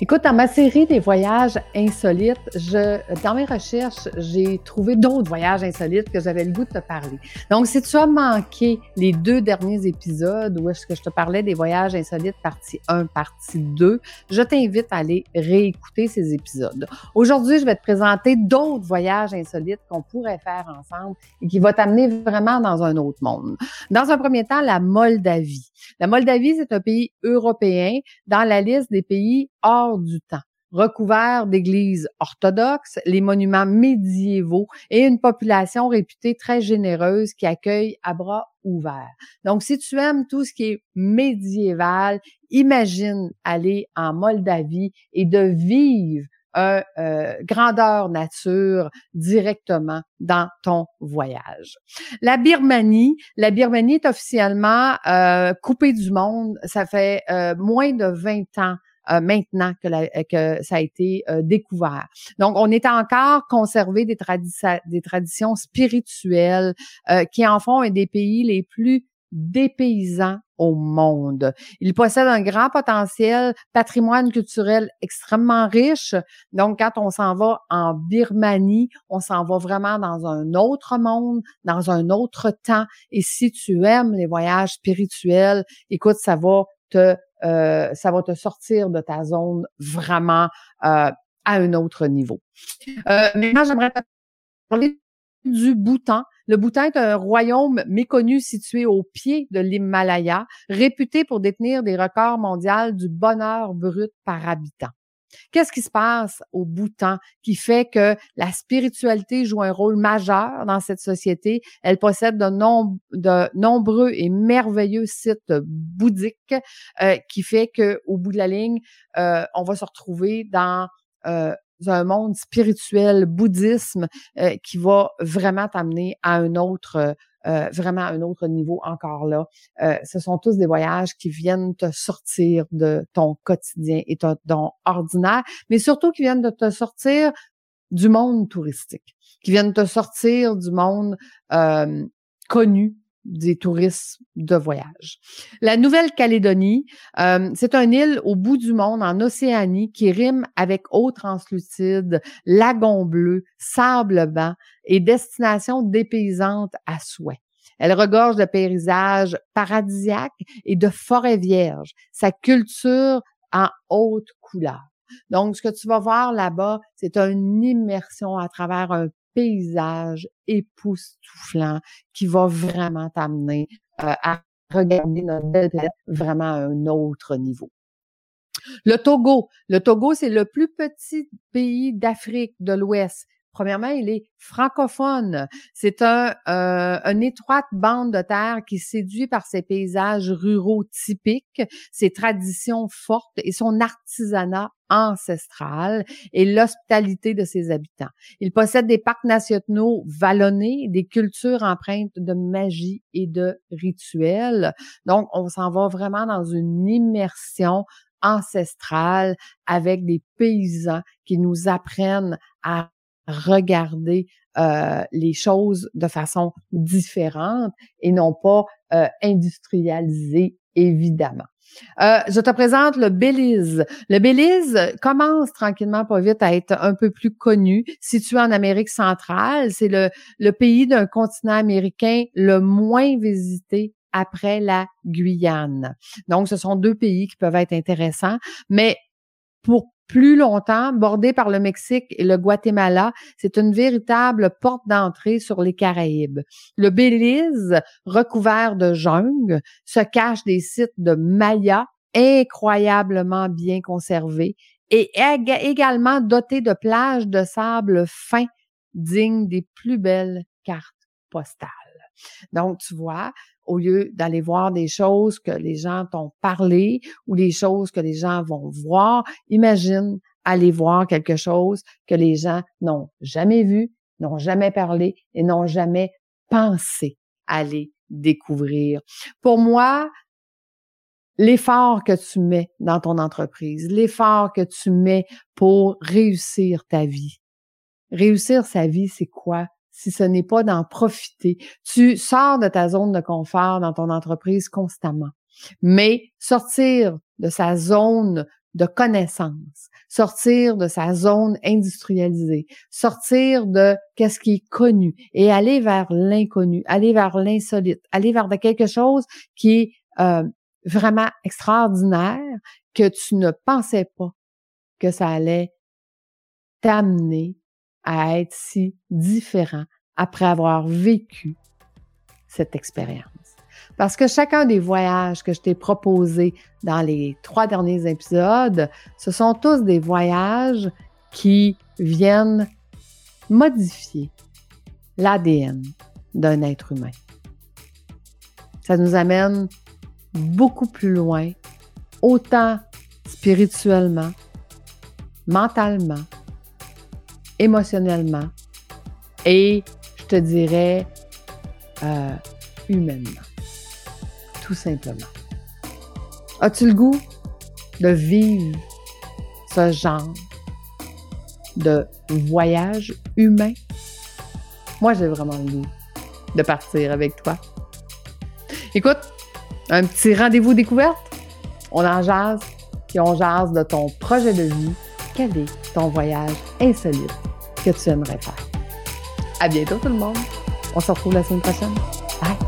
Écoute, dans ma série des voyages insolites, je, dans mes recherches, j'ai trouvé d'autres voyages insolites que j'avais le goût de te parler. Donc, si tu as manqué les deux derniers épisodes où est-ce que je te parlais des voyages insolites partie 1, partie 2, je t'invite à aller réécouter ces épisodes. Aujourd'hui, je vais te présenter d'autres voyages insolites qu'on pourrait faire ensemble et qui vont t'amener vraiment dans un autre monde. Dans un premier temps, la Moldavie. La Moldavie, c'est un pays européen dans la liste des pays hors du temps recouvert d'églises orthodoxes, les monuments médiévaux et une population réputée très généreuse qui accueille à bras ouverts. Donc, si tu aimes tout ce qui est médiéval, imagine aller en Moldavie et de vivre un euh, grandeur nature directement dans ton voyage. La Birmanie, la Birmanie est officiellement euh, coupée du monde. Ça fait euh, moins de 20 ans euh, maintenant que, que, ça a été découvert. Donc, on est encore conservé des, des traditions spirituelles qui en font un des pays les plus dépaysants au monde. Il possède un grand potentiel patrimoine culturel extrêmement riche. Donc, quand on s'en va en Birmanie, on s'en va vraiment dans un autre monde, dans un autre temps. Et si tu aimes les voyages spirituels, écoute, ça va euh, ça va te sortir de ta zone vraiment euh, à un autre niveau. Euh, maintenant, j'aimerais parler du Bhoutan. Le Bhoutan est un royaume méconnu situé au pied de l'Himalaya, réputé pour détenir des records mondiaux du bonheur brut par habitant. Qu'est-ce qui se passe au Bhoutan qui fait que la spiritualité joue un rôle majeur dans cette société? Elle possède de, nombreux et merveilleux sites bouddhiques euh, qui fait que au bout de la ligne, euh, on va se retrouver dans euh, un monde spirituel, bouddhisme, euh, qui va vraiment t'amener à un autre, euh, euh, vraiment à un autre niveau encore là. ce sont tous des voyages qui viennent te sortir de ton quotidien et ton, ton ordinaire, mais surtout qui viennent de te sortir du monde touristique, qui viennent te sortir du monde connu des touristes de voyage. La Nouvelle-Calédonie, euh, c'est une île au bout du monde en Océanie qui rime avec eau translucide, lagon bleu, sable blanc et destination dépaysante à souhait. Elle regorge de paysages paradisiaques et de forêts vierges. Sa culture en haute couleur. Donc, ce que tu vas voir là-bas, c'est une immersion à travers un paysage époustouflant qui va vraiment t'amener euh, à regarder notre vraiment à un autre niveau. Le Togo. Le Togo, c'est le plus petit pays d'Afrique de l'Ouest. Premièrement, il est francophone. C'est un, euh, une étroite bande de terre qui séduit par ses paysages ruraux typiques, ses traditions fortes et son artisanat ancestral et l'hospitalité de ses habitants. Il possède des parcs nationaux vallonnés, des cultures empreintes de magie et de rituels. Donc, on s'en va vraiment dans une immersion ancestrale avec des paysans qui nous apprennent à regarder euh, les choses de façon différente et non pas euh, industrialisée, évidemment. Euh, je te présente le Belize. Le Belize commence tranquillement pas vite à être un peu plus connu. Situé en Amérique centrale, c'est le, le pays d'un continent américain le moins visité après la Guyane. Donc, ce sont deux pays qui peuvent être intéressants, mais pour plus longtemps, bordé par le Mexique et le Guatemala, c'est une véritable porte d'entrée sur les Caraïbes. Le Belize, recouvert de jungle, se cache des sites de Maya incroyablement bien conservés et également doté de plages de sable fin dignes des plus belles cartes postales. Donc, tu vois, au lieu d'aller voir des choses que les gens t'ont parlé ou des choses que les gens vont voir, imagine aller voir quelque chose que les gens n'ont jamais vu n'ont jamais parlé et n'ont jamais pensé aller découvrir. Pour moi, l'effort que tu mets dans ton entreprise, l'effort que tu mets pour réussir ta vie. Réussir sa vie, c'est quoi? Si ce n'est pas d'en profiter. Tu sors de ta zone de confort dans ton entreprise constamment. Mais sortir de sa zone de connaissance, sortir de sa zone industrialisée, sortir de qu'est-ce qui est connu et aller vers l'inconnu, aller vers l'insolite, aller vers quelque chose qui est euh, vraiment extraordinaire que tu ne pensais pas que ça allait t'amener à être si différent après avoir vécu cette expérience. Parce que chacun des voyages que je t'ai proposés dans les trois derniers épisodes, ce sont tous des voyages qui viennent modifier l'ADN d'un être humain. Ça nous amène beaucoup plus loin, autant spirituellement, mentalement, émotionnellement et, je te dirais, euh, humainement. Tout simplement. As-tu le goût de vivre ce genre de voyage humain? Moi, j'ai vraiment le goût de partir avec toi. Écoute, un petit rendez-vous découverte. On en jase, puis on jase de ton projet de vie. Quel est ton voyage insolite? que tu aimerais faire. À bientôt tout le monde. On se retrouve la semaine prochaine. Bye.